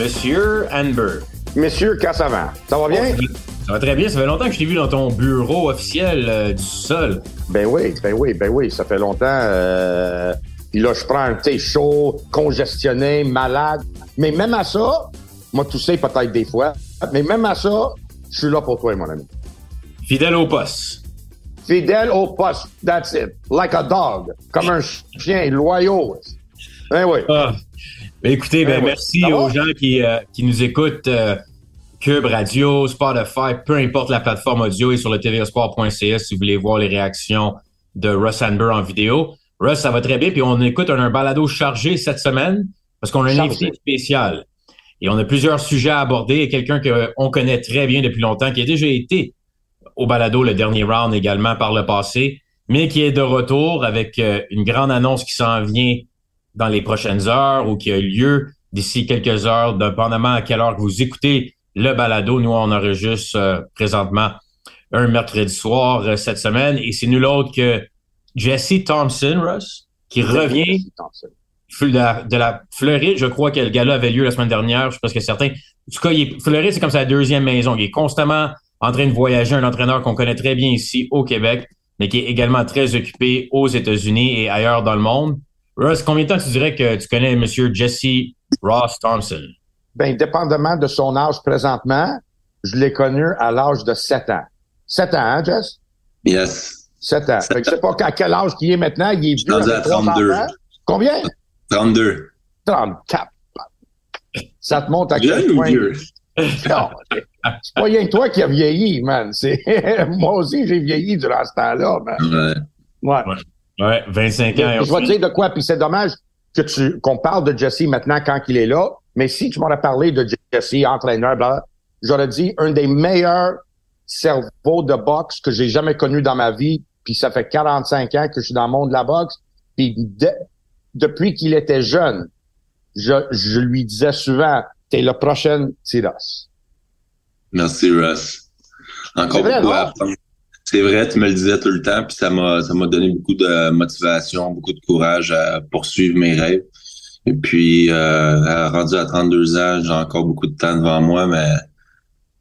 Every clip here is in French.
Monsieur Anberg. Monsieur Cassavant, ça va bien? Ça va très bien. Ça fait longtemps que je t'ai vu dans ton bureau officiel euh, du sol. Ben oui, ben oui, ben oui, ça fait longtemps. Euh... Puis là, je prends un thé chaud, congestionné, malade. Mais même à ça, moi tousser peut-être des fois, mais même à ça, je suis là pour toi, mon ami. Fidèle au poste. Fidèle au poste, that's it. Like a dog, comme un chien, loyaux. Ben oui. Ah. Ben, écoutez, ben, Ben oui. merci aux gens qui, euh, qui nous écoutent. euh, Cube Radio, Spotify, peu importe la plateforme audio et sur le tvsport.ca si vous voulez voir les réactions de Russ Anber en vidéo. Russ, ça va très bien. Puis on écoute un, un balado chargé cette semaine parce qu'on a un invité spécial. Et on a plusieurs sujets à aborder et quelqu'un qu'on connaît très bien depuis longtemps, qui a déjà été au balado le dernier round également par le passé, mais qui est de retour avec euh, une grande annonce qui s'en vient dans les prochaines heures ou qui a lieu d'ici quelques heures, dépendamment à quelle heure que vous écoutez le balado. Nous, on enregistre euh, présentement un mercredi soir euh, cette semaine et c'est nul autre que Jesse Thompson, Russ, qui revient de la, de la Floride. Je crois que le gala avait lieu la semaine dernière. Je suis presque certain. En tout cas, il est, Floride, c'est comme sa deuxième maison. Il est constamment en train de voyager. Un entraîneur qu'on connaît très bien ici au Québec, mais qui est également très occupé aux États-Unis et ailleurs dans le monde. Russ, combien de temps tu dirais que tu connais M. Jesse Ross Thompson? Ben, dépendamment de son âge présentement, je l'ai connu à l'âge de 7 ans. 7 ans, hein, Jess? Yes. 7 ans. Fait que je sais pas à quel âge qu'il est maintenant. Il est vieux rendu avec à trois 32. enfants. Combien? 32. 34. Ça te montre à quel ou point... vieux? Non, c'est pas rien que toi qui as vieilli, man. C'est Moi aussi, j'ai vieilli durant ce temps-là, man. Ouais. Ouais. Ouais, 25 ans. Je vais te dire de quoi, puis c'est dommage que tu qu'on parle de Jesse maintenant quand il est là, mais si tu m'aurais parlé de Jesse, entraîneur, bla, j'aurais dit un des meilleurs cerveaux de boxe que j'ai jamais connu dans ma vie, puis ça fait 45 ans que je suis dans le monde de la boxe, puis de- depuis qu'il était jeune, je, je lui disais souvent, t'es le prochain Tiras. Merci, Russ. Encore beaucoup à apprendre. C'est vrai, tu me le disais tout le temps, puis ça m'a ça m'a donné beaucoup de motivation, beaucoup de courage à poursuivre mes rêves. Et puis, euh, rendu à 32 ans, j'ai encore beaucoup de temps devant moi, mais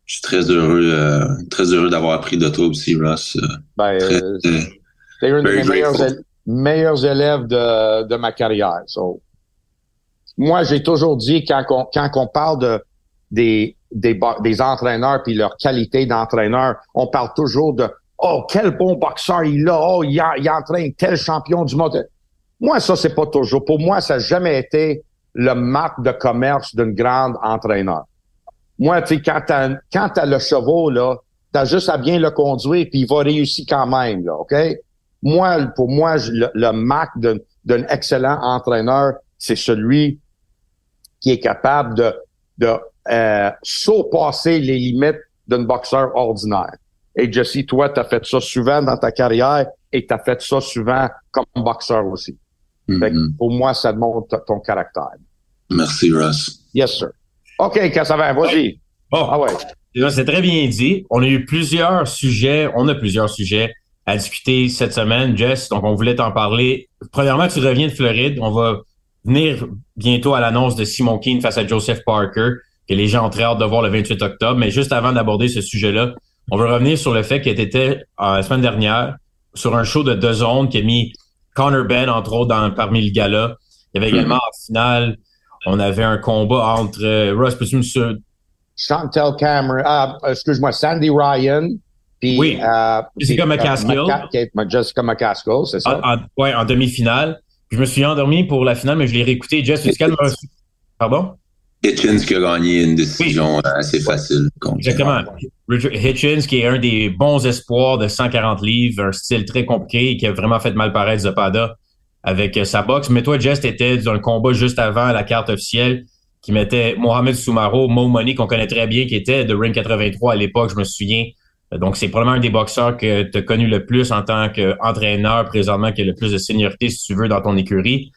je suis très heureux, euh, très heureux d'avoir appris de toi aussi, Russ. Euh, Ben, Très, euh, T'es un des meilleurs, meilleurs élèves de, de ma carrière. So, moi, j'ai toujours dit quand on, quand on parle de des des, des entraîneurs puis leur qualité d'entraîneur, on parle toujours de oh quel bon boxeur il a, oh il, a, entraîne tel champion du monde. Moi, ça c'est pas toujours. Pour moi, ça n'a jamais été le marque de commerce d'un grand entraîneur. Moi, tu sais, quand t'as quand t'as le cheval là, t'as juste à bien le conduire puis il va réussir quand même là, ok? Moi, pour moi, le, le marque d'un d'un excellent entraîneur, c'est celui qui est capable de, de euh, surpasser les limites d'un boxeur ordinaire. Et Jesse, toi, tu as fait ça souvent dans ta carrière et tu as fait ça souvent comme boxeur aussi. Fait que mhm. pour moi, ça montre ton caractère. Merci, Russ. Yes, sir. OK, Cassavant, vas-y. Bon, Ah ouais. C'est très bien dit. On a eu plusieurs sujets, on a plusieurs sujets à discuter cette semaine, Jess. Donc, on voulait t'en parler. Premièrement, tu reviens de Floride. On va venir bientôt à l'annonce de Simon Keane face à Joseph Parker, que les gens ont très hâte de voir le 28 octobre. Mais juste avant d'aborder ce sujet-là, on veut revenir sur le fait que tu étais euh, la semaine dernière sur un show de deux zones qui a mis Connor Ben, entre autres, dans, parmi le gala. Il y avait également en finale, on avait un combat entre euh, Russ, peux-tu me Chantel Cameron, ah, excuse-moi, Sandy Ryan, puis Oui. euh, Jessica euh, McCaskill. Jessica McCaskill, c'est ça? En, en- ouais, en demi-finale. Puis je me suis endormi pour la finale, mais je l'ai réécouté. Jess, tu Pardon? Hitchens qui a gagné une décision euh, assez facile. contre- Exactement. Richard Hitchens, qui est un des bons espoirs de 140 livres, un style très compliqué et qui a vraiment fait mal paraître Zapada avec euh, sa boxe. Mais toi, Jess, t'étais dans un combat juste avant la carte officielle qui mettait Mohamed Soumaro, Mo Money, qu'on connaît très bien, qui était de Ring 83 à l'époque, je me souviens. Donc, c'est probablement un des boxeurs que tu as connu le plus en tant qu'entraîneur présentement, qui a le plus de seniorité, si tu veux, dans ton écurie.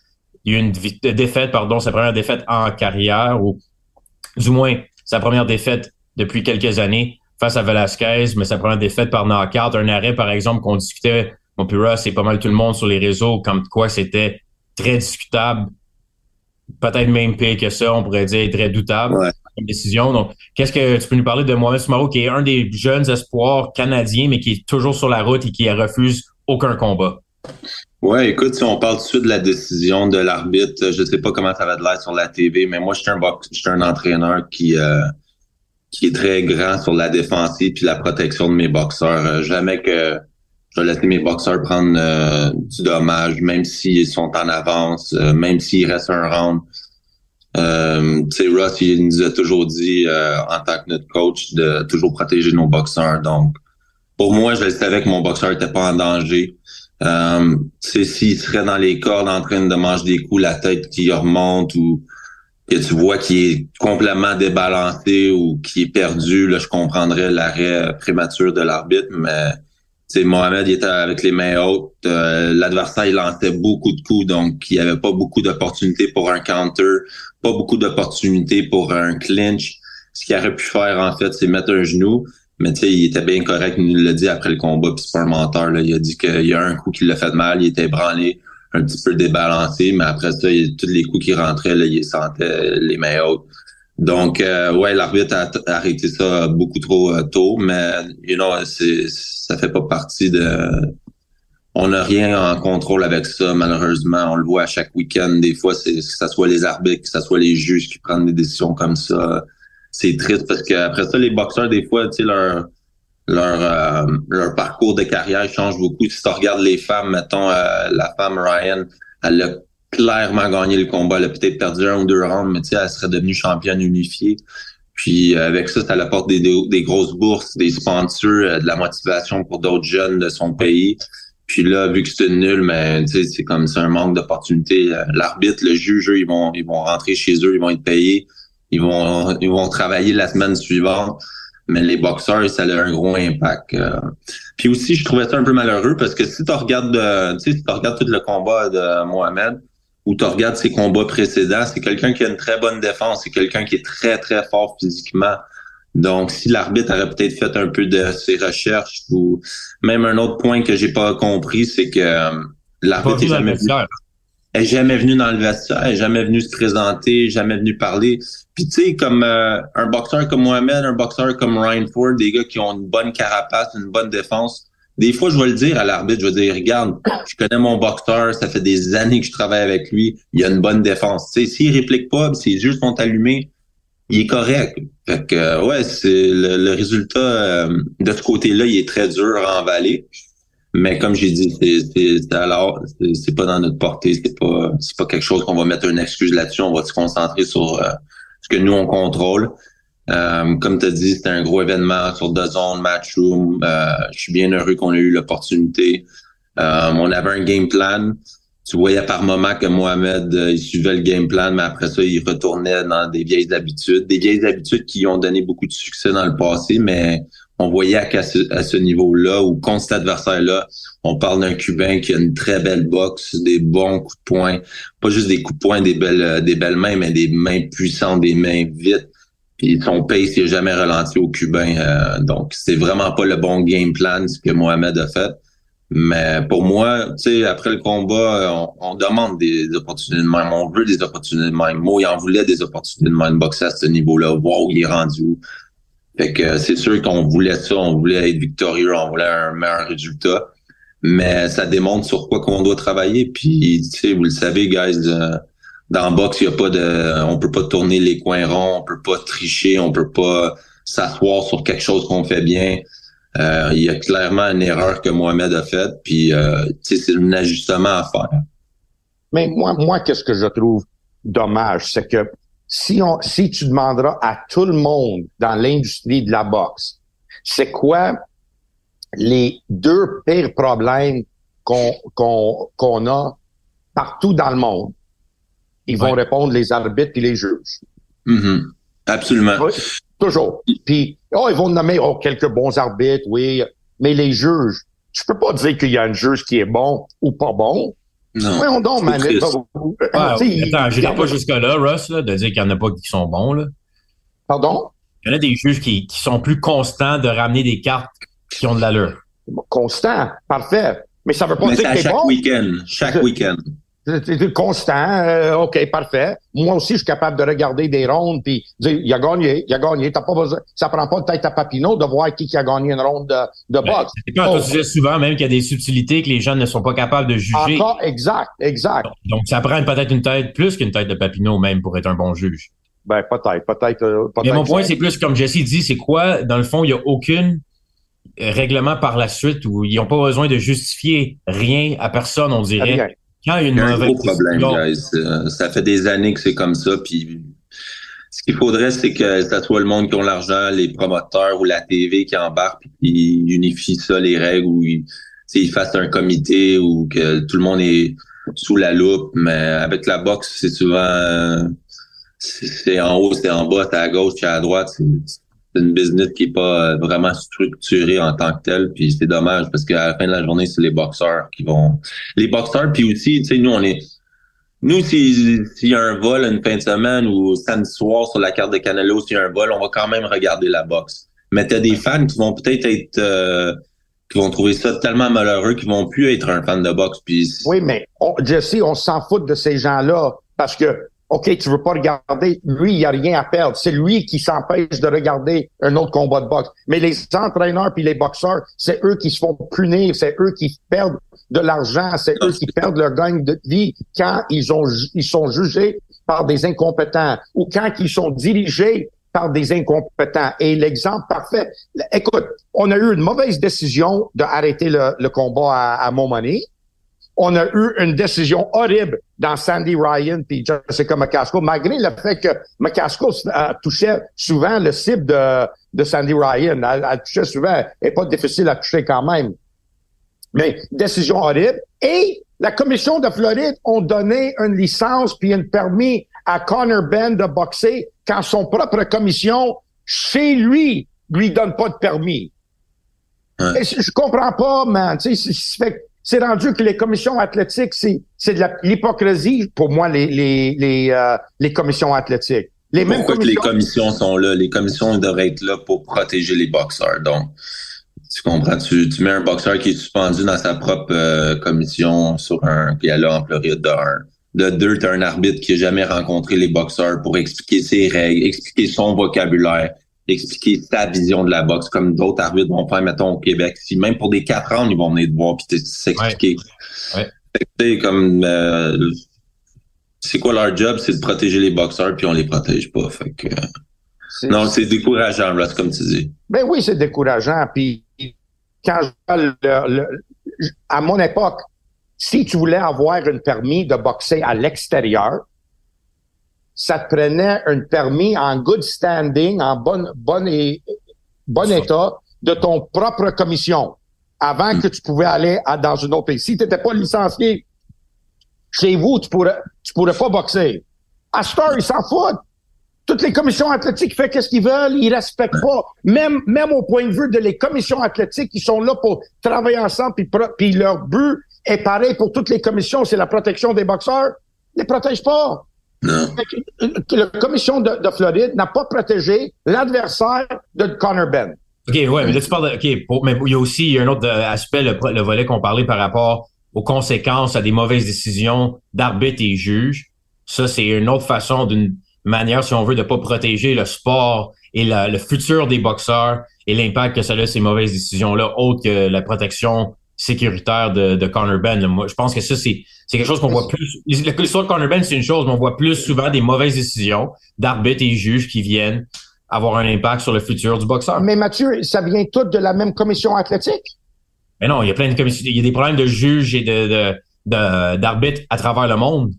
Il y a eu une vi- défaite, pardon, sa première défaite en carrière, ou du moins sa première défaite depuis quelques années face à Velasquez, mais sa première défaite par knockout, un arrêt par exemple qu'on discutait, mon Russ et pas mal tout le monde sur les réseaux, comme quoi c'était très discutable, peut-être même pire que ça, on pourrait dire très doutable Ouais. décision. Donc, qu'est-ce que tu peux nous parler de Mohamed Soumaro, qui est un des jeunes espoirs canadiens, mais qui est toujours sur la route et qui refuse aucun combat? Ouais, écoute, si on parle tout de suite de la décision de l'arbitre, je sais pas comment ça va de l'air sur la TV, mais moi, je suis un box, je suis un entraîneur qui euh, qui est très grand sur la défensive puis la protection de mes boxeurs. Euh, jamais que je vais laisser mes boxeurs prendre euh, du dommage, même s'ils sont en avance, euh, même s'il reste un round. Euh, tu sais, Ross, il nous a toujours dit, en tant que notre coach, de toujours protéger nos boxeurs. Donc, pour moi, je savais que mon boxeur était pas en danger. Euh, s'il serait dans les cordes en train de manger des coups, la tête qui remonte ou que tu vois qu'il est complètement débalancé ou qu'il est perdu, là, je comprendrais l'arrêt prématuré de l'arbitre, mais Mohamed il était avec les mains hautes. Euh, L'adversaire il lançait beaucoup de coups, donc il n'y avait pas beaucoup d'opportunités pour un counter, pas beaucoup d'opportunités pour un clinch. Ce qu'il aurait pu faire, en fait, c'est mettre un genou. Mais tu sais, il était bien correct, il nous l'a dit après le combat, puis c'est pas un menteur. Là. Il a dit qu'il y a un coup qui l'a fait mal, il était branlé, un petit peu débalancé, mais après ça, il, tous les coups qui rentraient, là, il sentait les mains hautes. Donc, euh, ouais, l'arbitre a, arrêté ça beaucoup trop euh, tôt, mais you know, ça fait pas partie de. On n'a rien en contrôle avec ça, malheureusement. On le voit à chaque week-end. Des fois, c'est que ce soit les arbitres, que ce soit les juges qui prennent des décisions comme ça. C'est triste parce qu'après ça, les boxeurs, des fois, tu sais, leur leur euh, leur parcours de carrière change beaucoup. Si tu regardes les femmes, mettons euh, la femme Ryan, elle a clairement gagné le combat. Elle a peut-être perdu un ou deux rounds, mais tu sais, elle serait devenue championne unifiée. Puis euh, avec ça, ça apporte des, des, grosses bourses, des sponsors, euh, de la motivation pour d'autres jeunes de son pays. Puis là, vu que c'est nulle, mais c'est comme c'est un manque d'opportunité. Euh, L'arbitre, le juge, eux, ils vont ils vont rentrer chez eux, ils vont être payés, ils vont ils vont travailler la semaine suivante. Mais les boxeurs, ça a un gros impact. Euh. Puis aussi, je trouvais ça un peu malheureux parce que si tu regardes, euh, tu sais, si tu regardes tout le combat de Mohamed, ou tu regardes ses combats précédents, c'est quelqu'un qui a une très bonne défense, c'est quelqu'un qui est très, très fort physiquement. Donc, si l'arbitre aurait peut-être fait un peu de ses recherches, ou même un autre point que j'ai pas compris, c'est que euh, l'arbitre est jamais venu, est jamais venu dans le vestiaire, est jamais venu se présenter, jamais venu parler. Puis tu sais, comme euh, un boxeur comme Mohamed, un boxeur comme Ryan Ford, des gars qui ont une bonne carapace, une bonne défense, des fois, je vais le dire à l'arbitre, je vais dire, regarde, je connais mon boxeur, ça fait des années que je travaille avec lui, il a une bonne défense. Tu sais, s'il réplique pas, ses yeux sont allumés, il est correct. Fait que, ouais, c'est le, le résultat euh, de ce côté-là, il est très dur à envaler. Mais comme j'ai dit, c'est alors, c'est pas dans notre portée, c'est pas, c'est pas quelque chose qu'on va mettre une excuse là-dessus. On va se concentrer sur euh, ce que nous on contrôle. Euh, comme tu as dit, c'était un gros événement sur The Zone, Matchroom. Euh, je suis bien heureux qu'on ait eu l'opportunité. Euh, on avait un game plan. Tu voyais par moment que Mohamed, il suivait le game plan, mais après ça, il retournait dans des vieilles habitudes. Des vieilles habitudes qui ont donné beaucoup de succès dans le passé, mais on voyait qu'à ce, niveau-là, ou contre cet adversaire-là, on parle d'un Cubain qui a une très belle boxe, des bons coups de poing. Pas juste des coups de poing, des belles, belles mains, mais des mains puissantes, des mains vites. Puis son pace n'a jamais ralenti au Cubain. Euh, donc, c'est vraiment pas le bon game plan ce que Mohamed a fait. Mais pour moi, tu sais, après le combat, on, on, demande des opportunités de même. On veut des opportunités de même. Moi, il en voulait des opportunités de même boxer à ce niveau-là, voir où il est rendu. Fait que c'est sûr qu'on voulait ça, on voulait être victorieux, on voulait un meilleur résultat. Mais ça démontre sur quoi qu'on doit travailler. Puis, tu sais, vous le savez, guys, euh, dans le box, il y a pas de, on peut pas tourner les coins ronds, on peut pas tricher, on peut pas s'asseoir sur quelque chose qu'on fait bien. Euh, il y a clairement une erreur que Mohamed a faite, puis euh, c'est un ajustement à faire. Mais moi, moi, qu'est-ce que je trouve dommage, c'est que si on, si tu demanderas à tout le monde dans l'industrie de la boxe, c'est quoi les deux pires problèmes qu'on qu'on qu'on a partout dans le monde, ils vont répondre les arbitres et les juges. Mm-hmm. Absolument. toujours. Puis, oh, ils vont nommer oh, quelques bons arbitres, oui, mais les juges, tu peux pas dire qu'il y a un juge qui est bon ou pas bon. Non. Voyons donc, man. Ah, attends, je pas jusque-là, Russ, là, de dire qu'il n'y en a pas qui sont bons. Là. Pardon? Il y en a des juges qui, qui sont plus constants de ramener des cartes qui ont de l'allure. Constant, parfait. Mais ça veut pas Mais dire que c'est chaque bon. week-end. Chaque week-end. C'est constant, euh, ok, parfait. Moi aussi, je suis capable de regarder des rondes puis dire, il a gagné, il a gagné. T'as pas besoin, ça prend pas de tête à Papineau de voir qui, qui a gagné une ronde de, de Ben, boxe. c'est quand on disait souvent même qu'il y a des subtilités que les gens ne sont pas capables de juger. Encore, exact, exact. Donc, ça prend peut-être une tête plus qu'une tête de Papineau même pour être un bon juge. Ben, peut-être, peut-être, euh, Mais peut-être. mon point, c'est plus comme Jesse dit, c'est quoi, dans le fond, il n'y a aucun règlement par la suite où ils n'ont pas besoin de justifier rien à personne, on dirait. Quand il y a une Il y a un mauvaise gros problème, guys. Euh, Ça fait des années que c'est comme ça. Puis ce qu'il faudrait, c'est que ça soit le monde qui ont l'argent, les promoteurs ou la TV qui embarquent, puis unifient ça, les règles, ou ils, ils fassent un comité ou que tout le monde est sous la loupe. Mais avec la boxe, c'est souvent c'est en haut, c'est en bas, c'est à gauche, c'est à droite. C'est une business qui est pas euh, vraiment structurée en tant que telle. Puis c'est dommage parce qu'à la fin de la journée, c'est les boxeurs qui vont. Les boxeurs, puis aussi, tu sais, nous, on est. Nous, si- s'il y a un vol une fin de semaine ou samedi soir sur la carte de Canelo, s'il y a un vol, on va quand même regarder la boxe. Mais t'as des fans qui vont peut-être être, euh, qui vont trouver ça tellement malheureux qu'ils vont plus être un fan de boxe. Puis Oui, mais on, Jesse, on s'en fout de ces gens-là parce que, OK, tu veux pas regarder, lui, il a rien à perdre. C'est lui qui s'empêche de regarder un autre combat de boxe. Mais les entraîneurs puis les boxeurs, c'est eux qui se font punir, c'est eux qui perdent de l'argent, c'est eux qui perdent leur gagne de vie quand ils ont ils sont jugés par des incompétents ou quand ils sont dirigés par des incompétents. Et l'exemple parfait, écoute, on a eu une mauvaise décision d'arrêter le, le combat à, à Montmagny on a eu une décision horrible dans Sandy Ryan puis Jessica McCaskill, malgré le fait que McCaskill euh, touchait souvent le cible de, de Sandy Ryan. Elle, elle touchait souvent, elle n'est pas difficile à toucher quand même. Mais décision horrible. Et la commission de Floride ont donné une licence puis un permis à Connor Ben de boxer quand son propre commission, chez lui, lui donne pas de permis. Ouais. Et je comprends pas, man. Tu sais, fait- c'est rendu que les commissions athlétiques, c'est c'est de la- l'hypocrisie pour moi, les, les, les, euh, les commissions athlétiques. Les mêmes pourquoi que les commissions. commissions sont là? Les commissions devraient être là pour protéger les boxeurs. Donc, tu comprends? Tu, tu mets un boxeur qui est suspendu dans sa propre euh, commission sur un gala en Floride de un. De deux, tu as un arbitre qui n'a jamais rencontré les boxeurs pour expliquer ses règles, expliquer son vocabulaire, expliquer sa vision de la boxe, comme d'autres arbitres vont faire, mettons, au Québec. Si même pour des quatre ans, ils vont venir te voir puis s'expliquer. Ouais. Fait que, tu sais, comme euh, c'est quoi leur job? C'est de protéger les boxeurs, puis on les protège pas. Fait que, non, c'est décourageant, Russ, comme tu dis. Ben oui, c'est décourageant. Puis quand je vois le- le- à mon époque, si tu voulais avoir un permis de boxer à l'extérieur, ça te prenait un permis en good standing, en bon, bon, et, bon état de ton propre commission avant que tu pouvais aller à- dans une autre pays. Si tu n'étais pas licencié chez vous, tu pourrais, tu pourrais pas boxer. À Star, ils s'en foutent. Toutes les commissions athlétiques font qu'est-ce qu'ils veulent, ils respectent pas. Même, même au point de vue de les commissions athlétiques, ils sont là pour travailler ensemble, puis leur but est pareil pour toutes les commissions, c'est la protection des boxeurs. Ils les protègent pas. Non. Euh, La commission de, de Floride n'a pas protégé l'adversaire de Connor Ben. OK, ouais, mais là, tu parles de, OK, pour- mais il y a aussi il y a un autre euh, aspect, le, le volet qu'on parlait par rapport aux conséquences à des mauvaises décisions d'arbitres et juges. Ça, c'est une autre façon, d'une manière, si on veut, de pas protéger le sport et la- le futur des boxeurs et l'impact que ça a ces mauvaises décisions-là, autre que la protection sécuritaire de, de Conor Ben. Moi, je pense que ça, c'est quelque chose qu'on voit plus. L'histoire de Conor Ben, c'est une chose, mais on voit plus souvent des mauvaises décisions d'arbitres et juges qui viennent avoir un impact sur le futur du boxeur. Mais Mathieu, ça vient tout de la même commission athlétique? Mais non, il y a plein de commissions, il y a des problèmes de juges et de, d'arbitres à travers le monde.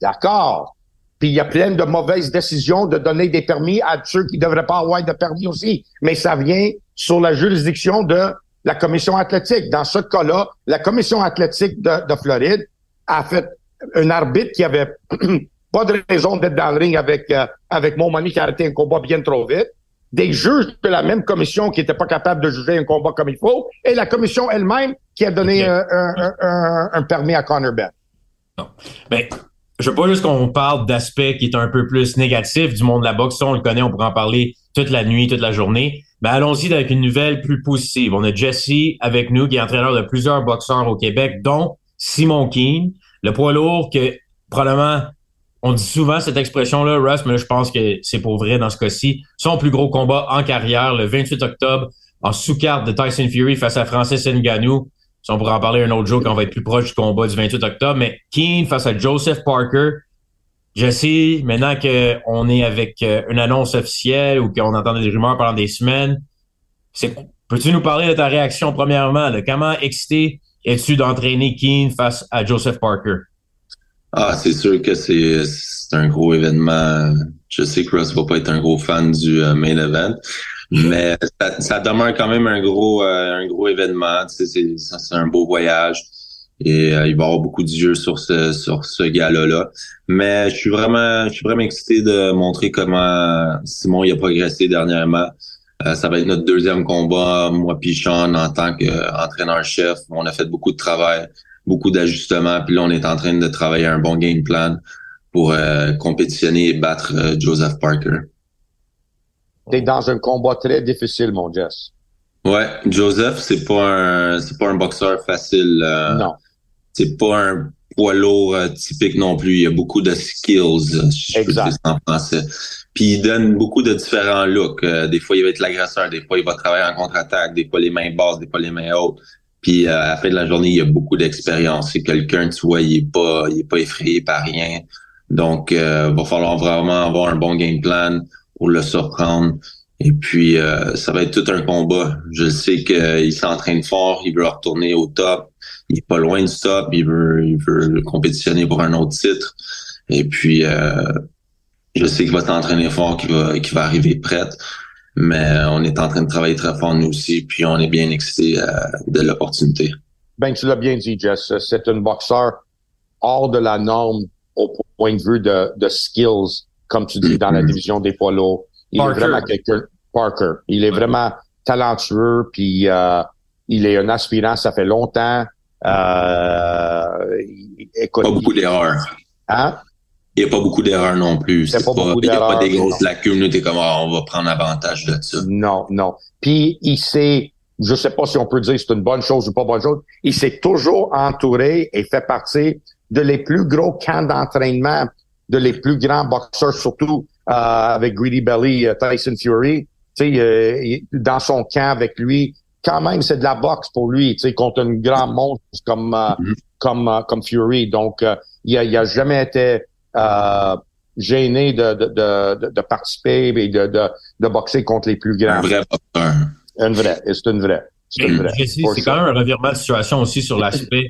D'accord. Puis il y a plein de mauvaises décisions de donner des permis à ceux qui ne devraient pas avoir de permis aussi. Mais ça vient sur la juridiction de la commission athlétique. Dans ce cas-là, la commission athlétique de, de Floride a fait un arbitre qui avait pas de raison d'être dans le ring avec euh, avec mon qui a arrêté un combat bien trop vite. Des juges de la même commission qui n'étaient pas capables de juger un combat comme il faut, et la commission elle-même qui a donné un, un, un, permis à Conor Ben. Non. Ben, je veux pas juste qu'on parle d'aspect qui est un peu plus négatif du monde de la boxe. on le connaît, on pourrait en parler toute la nuit, toute la journée. Ben, allons-y avec une nouvelle plus positive. On a Jesse avec nous, qui est entraîneur de plusieurs boxeurs au Québec, dont Simon Keane, le poids lourd que probablement on dit souvent cette expression-là, Russ, mais je pense que c'est pour vrai dans ce cas-ci. Son plus gros combat en carrière, le 28 octobre, en sous-carte de Tyson Fury face à Francis Ngannou. Si on pourra en parler un autre jour quand on va être plus proche du combat du 28 octobre. Mais Keane face à Joseph Parker. Je sais, maintenant qu'on est avec euh, une annonce officielle ou qu'on entend des rumeurs pendant des semaines, c'est, peux-tu nous parler de ta réaction premièrement? De comment excité es-tu d'entraîner Keane face à Joseph Parker? Ah, c'est sûr que c'est un gros événement. Je sais que Russ va pas être un gros fan du euh, main event, mais ça, demeure quand même un gros euh, un gros événement. C'est un beau voyage et euh, il va y avoir beaucoup d'yeux sur ce sur ce gala-là. Mais je suis vraiment je suis vraiment excité de montrer comment Simon a progressé dernièrement. Ça va être notre deuxième combat, moi puis Sean, en tant qu'entraîneur-chef. On a fait beaucoup de travail beaucoup d'ajustements. Puis là, on est en train de travailler un bon game plan pour euh, compétitionner et battre euh, Joseph Parker. T'es dans un combat très difficile, mon Jess. Ouais, Joseph, c'est pas un c'est pas un boxeur facile. Euh, non. C'est pas un poids lourd typique non plus. Il y a beaucoup de skills, si exact. en français. Puis il donne beaucoup de différents looks. des fois, il va être l'agresseur, des fois, il va travailler en contre-attaque, des fois les mains basses, des fois les mains hautes. Puis euh, à la fin de la journée, il y a beaucoup d'expérience. C'est quelqu'un, tu vois, il est pas, il est pas effrayé par rien. Donc, euh, va falloir vraiment avoir un bon game plan pour le surprendre. Et puis, euh, ça va être tout un combat. Je sais qu'il s'entraîne fort, il veut retourner au top. Il est pas loin du top, il veut, il veut compétitionner pour un autre titre. Et puis, euh, je sais qu'il va s'entraîner fort, qu'il va, qu'il va arriver prête mais on est en train de travailler très fort nous aussi, puis on est bien excités euh, de l'opportunité. Ben, tu l'as bien dit, Jess. C'est un boxeur hors de la norme au point de vue de, de skills, comme tu dis, dans la mm-hmm. division des poids lourds. Il est vraiment quelqu'un, Parker. Il est vraiment talentueux, puis euh, il est un aspirant, ça fait longtemps. Euh, écoute, pas beaucoup d'erreurs. Hein? il n'y a pas beaucoup d'erreurs non plus. C'est pas, il n'y a pas des grosses lacunes. T'es comme, ah, on va prendre avantage de ça. Non, non. Puis, il s'est, je sais pas si on peut dire c'est une bonne chose ou pas bonne chose, il s'est toujours entouré et fait partie de les plus gros camps d'entraînement de les plus grands boxeurs, surtout euh, avec Greedy Belly, euh, Tyson Fury. Tu sais, euh, dans son camp avec lui, quand même, c'est de la boxe pour lui, tu sais, contre un grand monstre comme mm-hmm. comme comme Fury. Donc, il a, il a jamais été euh, gêné de, de, de, de, participer et de, de, de boxer contre les plus grands. Un vrai boxeur. Un vrai, c'est une vraie. C'est une vraie. C'est quand même un revirement de situation aussi sur l'aspect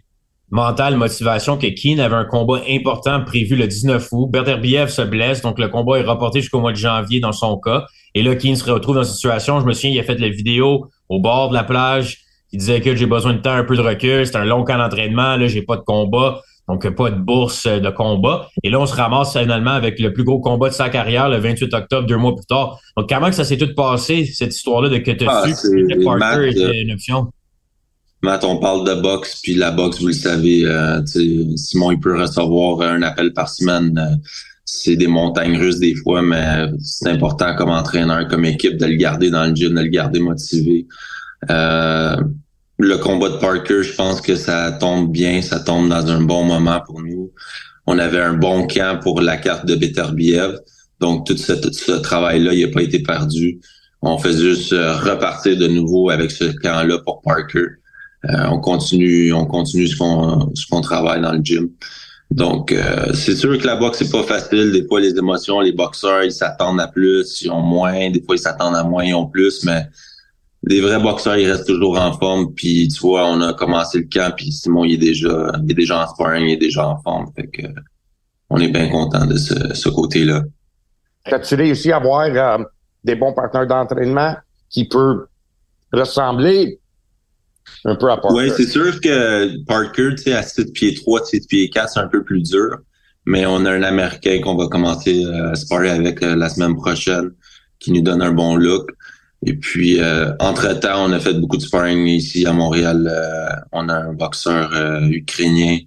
mental, motivation, que Keane avait un combat important prévu le 19 août. Berderbiev se blesse, donc le combat est reporté jusqu'au mois de janvier dans son cas. Et là, Keane se retrouve dans cette situation. Je me souviens, il a fait la vidéo au bord de la plage. Il disait que j'ai besoin de temps, un peu de recul. C'est un long camp d'entraînement. Là, j'ai pas de combat. Donc, pas de bourse de combat. Et là, on se ramasse finalement avec le plus gros combat de sa carrière le 28 octobre, deux mois plus tard. Donc, comment que ça s'est tout passé, cette histoire-là de que tu as ah, su que Parker était euh, une option? Matt, on parle de boxe, puis la boxe, vous le savez, euh, Simon, il peut recevoir un appel par semaine. Euh, c'est des montagnes russes des fois, mais c'est important comme entraîneur, comme équipe, de le garder dans le gym, de le garder motivé. Euh, le combat de Parker, je pense que ça tombe bien, ça tombe dans un bon moment pour nous. On avait un bon camp pour la carte de Beterbiev. Donc, tout ce, travail-là, il n'a pas été perdu. On fait juste euh, repartir de nouveau avec ce camp-là pour Parker. on continue, on continue ce qu'on ce qu'on travaille dans le gym. Donc, c'est sûr que la boxe, c'est pas facile. Des fois, les émotions, les boxeurs, ils s'attendent à plus, ils ont moins. Des fois, ils s'attendent à moins, ils ont plus. Mais les vrais boxeurs, ils restent toujours en forme. Puis, tu vois, on a commencé le camp, puis Simon, il est déjà, il est déjà en sparring, il est déjà en forme. Fait que, on est bien content de ce, ce côté-là. As-tu réussi à avoir euh, des bons partenaires d'entraînement qui peuvent ressembler un peu à Parker? Oui, c'est sûr que Parker, tu sais, à 7 pieds 3, 7 pieds 4, c'est un peu plus dur. Mais on a un Américain qu'on va commencer euh, à sparer avec euh, la semaine prochaine qui nous donne un bon look. Et puis, entre-temps, on a fait beaucoup de sparring ici à Montréal. on a un boxeur ukrainien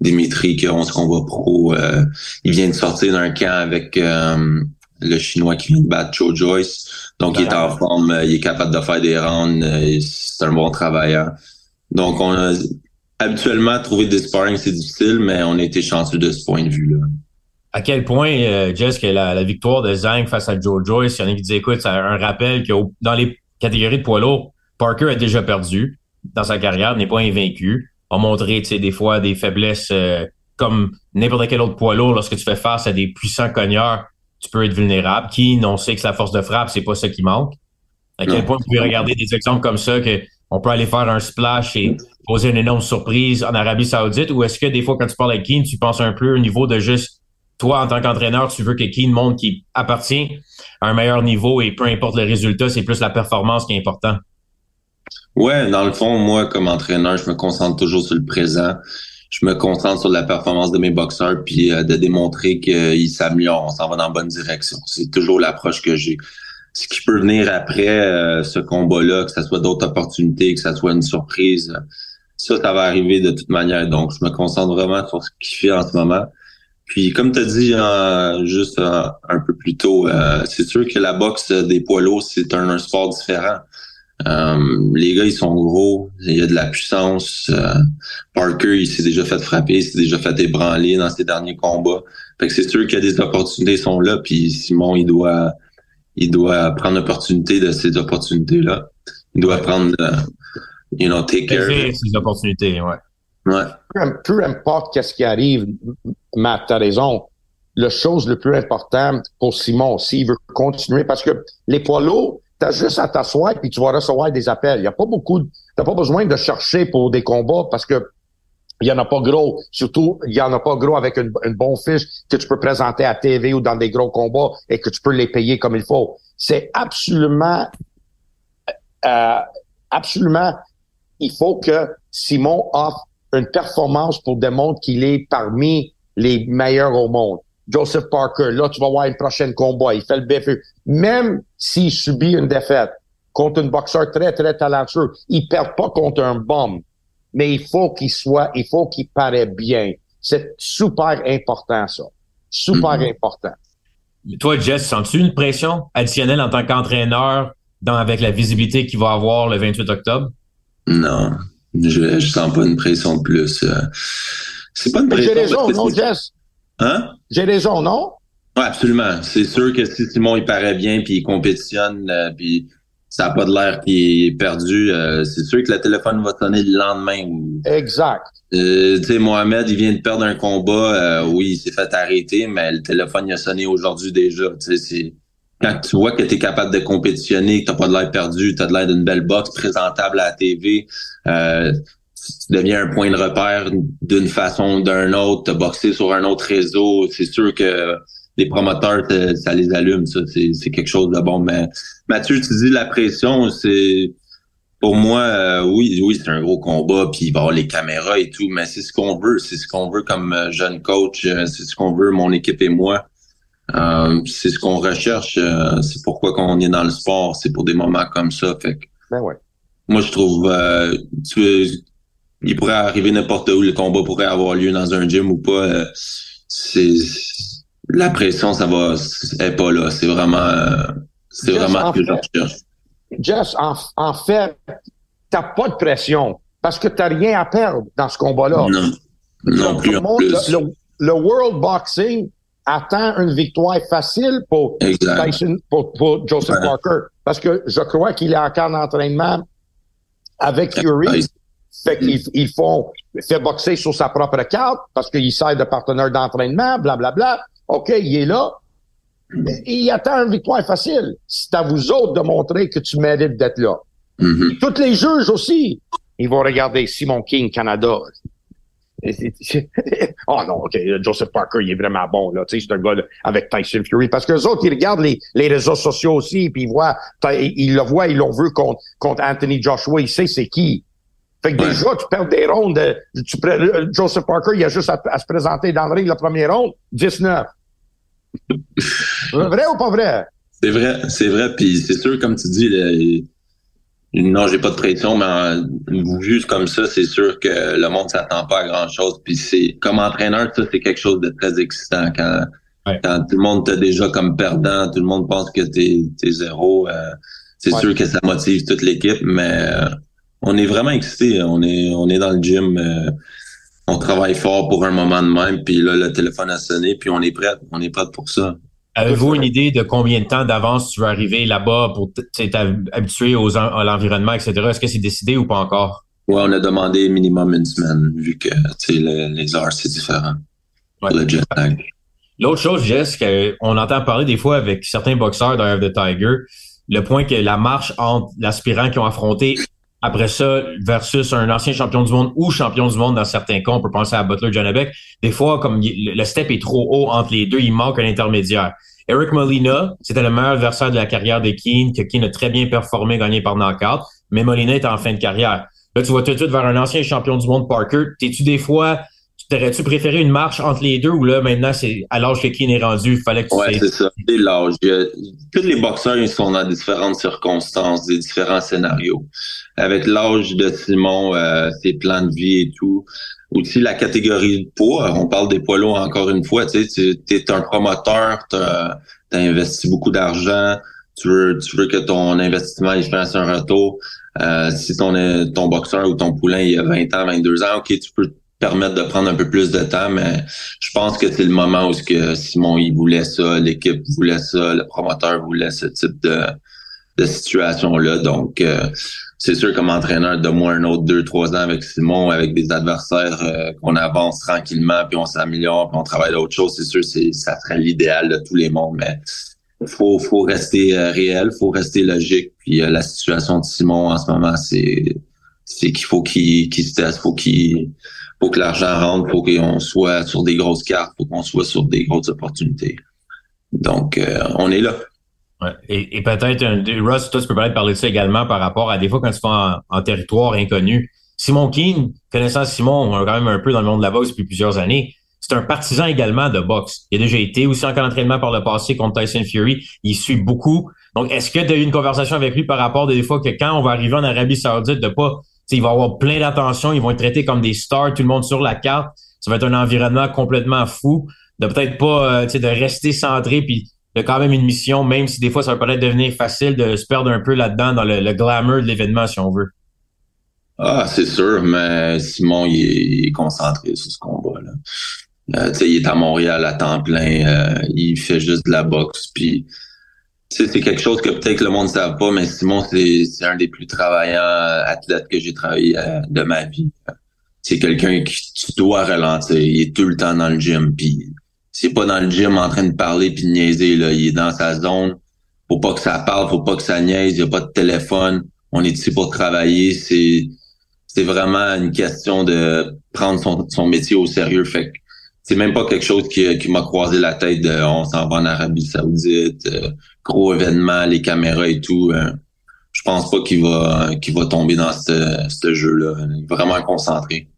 Dimitri qui a 11 combats pro. Euh, il vient de sortir d'un camp avec euh, le Chinois qui vient de battre Joe Joyce. Donc, il est en forme, euh, il est capable de faire des rounds. c'est un bon travailleur. Donc, on a habituellement trouvé des sparring, c'est difficile, mais on a été chanceux de ce point de vue-là. À quel point, Jess, que la, victoire de Zhang face à Joe Joyce, il y en a qui disent, écoute, c'est un rappel que dans les catégories de poids lourds, Parker a déjà perdu dans sa carrière, n'est pas invaincu a montré, des fois des faiblesses euh, comme n'importe quel autre poids lourd. Lorsque tu fais face à des puissants cogneurs, tu peux être vulnérable. Qui, on sait que sa force de frappe, c'est pas ça qui manque. À quel point vous pouvez regarder des exemples comme ça que on peut aller faire un splash et poser une énorme surprise en Arabie Saoudite ou est-ce que des fois quand tu parles avec Keane, tu penses un peu au niveau de juste toi en tant qu'entraîneur, tu veux que Keane montre qu'il appartient à un meilleur niveau et peu importe le résultat, c'est plus la performance qui est important. Ouais, dans le fond, moi, comme entraîneur, je me concentre toujours sur le présent. Je me concentre sur la performance de mes boxeurs, puis euh, de démontrer qu'ils s'améliorent, on s'en va dans la bonne direction. C'est toujours l'approche que j'ai. Ce qui peut venir après euh, ce combat-là, que ce soit d'autres opportunités, que ce soit une surprise, ça, ça va arriver de toute manière. Donc, je me concentre vraiment sur ce qui fait en ce moment. Puis, comme tu as dit euh, juste un peu plus tôt, c'est sûr que la boxe des poids lourds, c'est un sport différent. Euh, les gars, ils sont gros, il y a de la puissance. Euh, Parker, il s'est déjà fait frapper, il s'est déjà fait ébranler dans ses derniers combats. Fait que c'est sûr qu'il y a des opportunités sont là, puis Simon, il doit il doit prendre l'opportunité de ces opportunités-là. Il doit prendre, uh, you know, take care. ces opportunités, ouais. Ouais. Peu, importe qu'est-ce qui arrive, Matt, t'as raison. La chose le plus importante pour Simon, s'il veut continuer, parce que les poids lourds, T'as juste à t'asseoir puis tu vas recevoir des appels. Il y a pas beaucoup, t'as pas besoin de chercher pour des combats parce que il y en a pas gros. Surtout, il y en a pas gros avec une, une bonne fiche que tu peux présenter à TV ou dans des gros combats et que tu peux les payer comme il faut. C'est absolument, euh, absolument, il faut que Simon offre une performance pour démontrer qu'il est parmi les meilleurs au monde. Joseph Parker, là, tu vas voir une prochaine combat. Il fait le BFU. Même s'il subit une défaite contre un boxeur très, très talentueux, il perd pas contre un bomb. Mais il faut qu'il soit, il faut qu'il paraît bien. C'est super important, ça. Super mm-hmm. important. Toi, Jess, sens-tu une pression additionnelle en tant qu'entraîneur dans, avec la visibilité qu'il va avoir le 28 octobre? Non. Je, je sens pas une pression de plus. Euh. C'est pas une pression. J'ai raison, non, Jess? Hein? J'ai raison, non? Oui, absolument. C'est sûr que si Simon il paraît bien puis il compétitionne euh, puis ça n'a pas de l'air qui est perdu, euh, c'est sûr que le téléphone va sonner le lendemain. Exact. Euh, tu sais, Mohamed, il vient de perdre un combat. oui, il s'est fait arrêter, mais le téléphone il a sonné aujourd'hui déjà. Tu sais, quand tu vois que tu es capable de compétitionner, que tu pas de l'air perdu, tu as de l'air d'une belle boxe présentable à la TV, tu deviens un point de repère d'une façon ou d'un autre, te boxer sur un autre réseau, c'est sûr que les promoteurs, ça les allume, ça, c'est quelque chose de bon. Mais Mathieu, tu dis la pression, c'est pour moi, euh, oui, oui, c'est un gros combat, puis il va y avoir les caméras et tout, mais c'est ce qu'on veut, c'est ce qu'on veut comme euh, jeune coach, euh, c'est ce qu'on veut, mon équipe et moi. c'est ce qu'on recherche, c'est pourquoi qu'on est dans le sport, c'est pour des moments comme ça. Fait que, ben ouais. Moi, je trouve, tu, il pourrait arriver n'importe où, le combat pourrait avoir lieu dans un gym ou pas. Euh, c'est la pression, ça va, est pas là. C'est vraiment, c'est vraiment ce que je recherche. Jess, en, en fait, t'as pas de pression parce que t'as rien à perdre dans ce combat-là. Non, non plus, en plus. Le, World Boxing attend une victoire facile pour Tyson, pour, Joseph Parker parce que je crois qu'il est encore en entraînement avec Fury Fait qu'ils ils font fait boxer sur sa propre carte parce qu'il sert de partenaire d'entraînement, blablabla. OK, il est là. Il attend une victoire facile. C'est à vous autres de montrer que tu mérites d'être là. Mhm. Tous les juges aussi, ils vont regarder Simon King, Canada. oh non, OK, Joseph Parker, il est vraiment bon, là. Tu sais, c'est un gars là, avec Tyson Fury. Parce que les autres, ils regardent les, les réseaux sociaux aussi, puis ils voient, ils le voient, ils l'ont vu contre, contre Anthony Joshua, il sait c'est qui. Fait que Ouais. déjà, tu perds des rondes. Tu, Joseph Parker, il a juste à, à se présenter dans le ring la première ronde, 19. vrai ou pas vrai? C'est vrai, c'est vrai. Puis c'est sûr, comme tu dis, le- non, j'ai pas de pression, mais en- vu comme ça, c'est sûr que le monde s'attend pas à grand chose. Puis c'est comme entraîneur, ça c'est quelque chose de très excitant quand, Ouais. quand tout le monde t'a déjà comme perdant, tout le monde pense que t'es es zéro. euh, c'est Ouais. sûr que ça motive toute l'équipe, mais euh, on est vraiment excités. On est on est dans le gym. euh, on travaille fort pour un moment de même, puis là, le téléphone a sonné, puis on est prêt. On est prêt pour ça. Avez-vous une idée de combien de temps d'avance tu veux arriver là-bas pour t'habituer aux à l'environnement, etc.? Est-ce que c'est décidé ou pas encore? Ouais, on a demandé minimum une semaine, vu que le- les heures, c'est différent. Ouais. Pour le jet lag. L'autre chose, Jess, qu'on entend parler des fois avec certains boxeurs dans Eye of the Tiger, le point que la marche entre l'aspirant qui ont affronté après ça versus un ancien champion du monde ou champion du monde dans certains cas, on peut penser à Butler Janabek, des fois, comme le step est trop haut entre les deux, il manque un intermédiaire. Eric Molina, c'était le meilleur adversaire de la carrière de Keane, que Keane a très bien performé, gagné par knockout, mais Molina est en fin de carrière. Là, tu vas tout de suite vers un ancien champion du monde, Parker. T'es-tu des fois, t'aurais-tu préféré une marche entre les deux ou là, maintenant, c'est à l'âge que Keane est rendu, il fallait que tu Ouais, c'est ça. C'est l'âge. Tous les boxeurs, ils sont dans différentes circonstances, des différents scénarios. Avec l'âge de Simon, euh, ses plans de vie et tout. Aussi, la catégorie de poids. On parle des poids lourds encore une fois. Tu sais, tu es un promoteur, tu as, investi beaucoup d'argent. Tu veux, tu veux que ton investissement il fasse un retour. Euh, si ton, ton boxeur ou ton poulain il a 20 ans, 22 ans, OK, tu peux permettre de prendre un peu plus de temps, mais je pense que c'est le moment où ce que Simon il voulait ça, l'équipe voulait ça, le promoteur voulait ce type de, de situation-là. Donc, euh, c'est sûr comme entraîneur de moins un autre deux, trois ans avec Simon, avec des adversaires euh, qu'on avance tranquillement, puis on s'améliore, puis on travaille d'autres choses, c'est sûr c'est ça serait l'idéal de tous les mondes, mais faut faut rester euh, réel, faut rester logique. Puis euh, la situation de Simon en ce moment, c'est c'est qu'il faut qu'il qu'il se teste, faut qu'il faut que l'argent rentre, faut qu'on soit sur des grosses cartes, faut qu'on soit sur des grosses opportunités. Donc euh, on est là. Ouais. Et, peut-être, Russ, toi, tu peux peut-être parler de ça également par rapport à des fois quand tu vas en, territoire inconnu. Simon Keane, connaissant Simon quand même un peu dans le monde de la boxe depuis plusieurs années, c'est un partisan également de boxe. Il a déjà été aussi en camp d'entraînement par le passé contre Tyson Fury. Il suit beaucoup. Donc, est-ce que tu as eu une conversation avec lui par rapport des fois que quand on va arriver en Arabie Saoudite, de pas, il va avoir plein d'attention, ils vont être traités comme des stars, tout le monde sur la carte. Ça va être un environnement complètement fou. De peut-être pas, euh, de rester centré puis de quand même une mission, même si des fois ça va peut-être devenir facile de se perdre un peu là-dedans dans le, glamour de l'événement, si on veut. Ah, c'est sûr, mais Simon, il est, concentré sur ce combat là. Euh, il est à Montréal à temps plein, euh, il fait juste de la boxe, puis c'est quelque chose que peut-être le monde ne savent pas, mais Simon, c'est un des plus travaillants euh, athlètes que j'ai travaillé euh, de ma vie. C'est quelqu'un qui tu dois ralentir. Il est tout le temps dans le gym, puis c'est pas dans le gym en train de parler puis de niaiser là. Il est dans sa zone. Faut pas que ça parle, faut pas que ça niaise. Il y a pas de téléphone. On est ici pour travailler. C'est c'est vraiment une question de prendre son, son métier au sérieux. Fait que c'est même pas quelque chose qui, qui m'a croisé la tête de on s'en va en Arabie Saoudite, euh, gros événement, les caméras et tout. euh, je pense pas qu'il va qu'il va tomber dans ce, ce jeu-là. Il est vraiment concentré.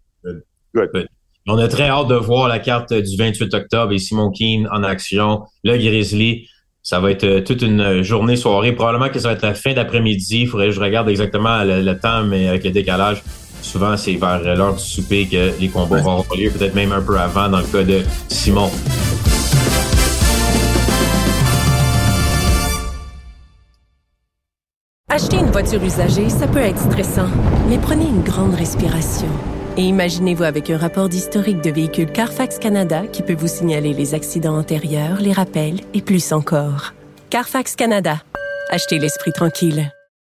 On a très hâte de voir la carte du 28 octobre et Simon Keane en action, le Grizzly. Ça va être euh, toute une journée, soirée. Probablement que ça va être la fin d'après-midi. Il faudrait que je regarde exactement le, le temps, mais avec le décalage, souvent c'est vers l'heure du souper que les combats Ouais. vont avoir lieu, peut-être même un peu avant dans le cas de Simon. Acheter une voiture usagée, ça peut être stressant, mais prenez une grande respiration. Et imaginez-vous avec un rapport d'historique de véhicule Carfax Canada qui peut vous signaler les accidents antérieurs, les rappels et plus encore. Carfax Canada. Achetez l'esprit tranquille.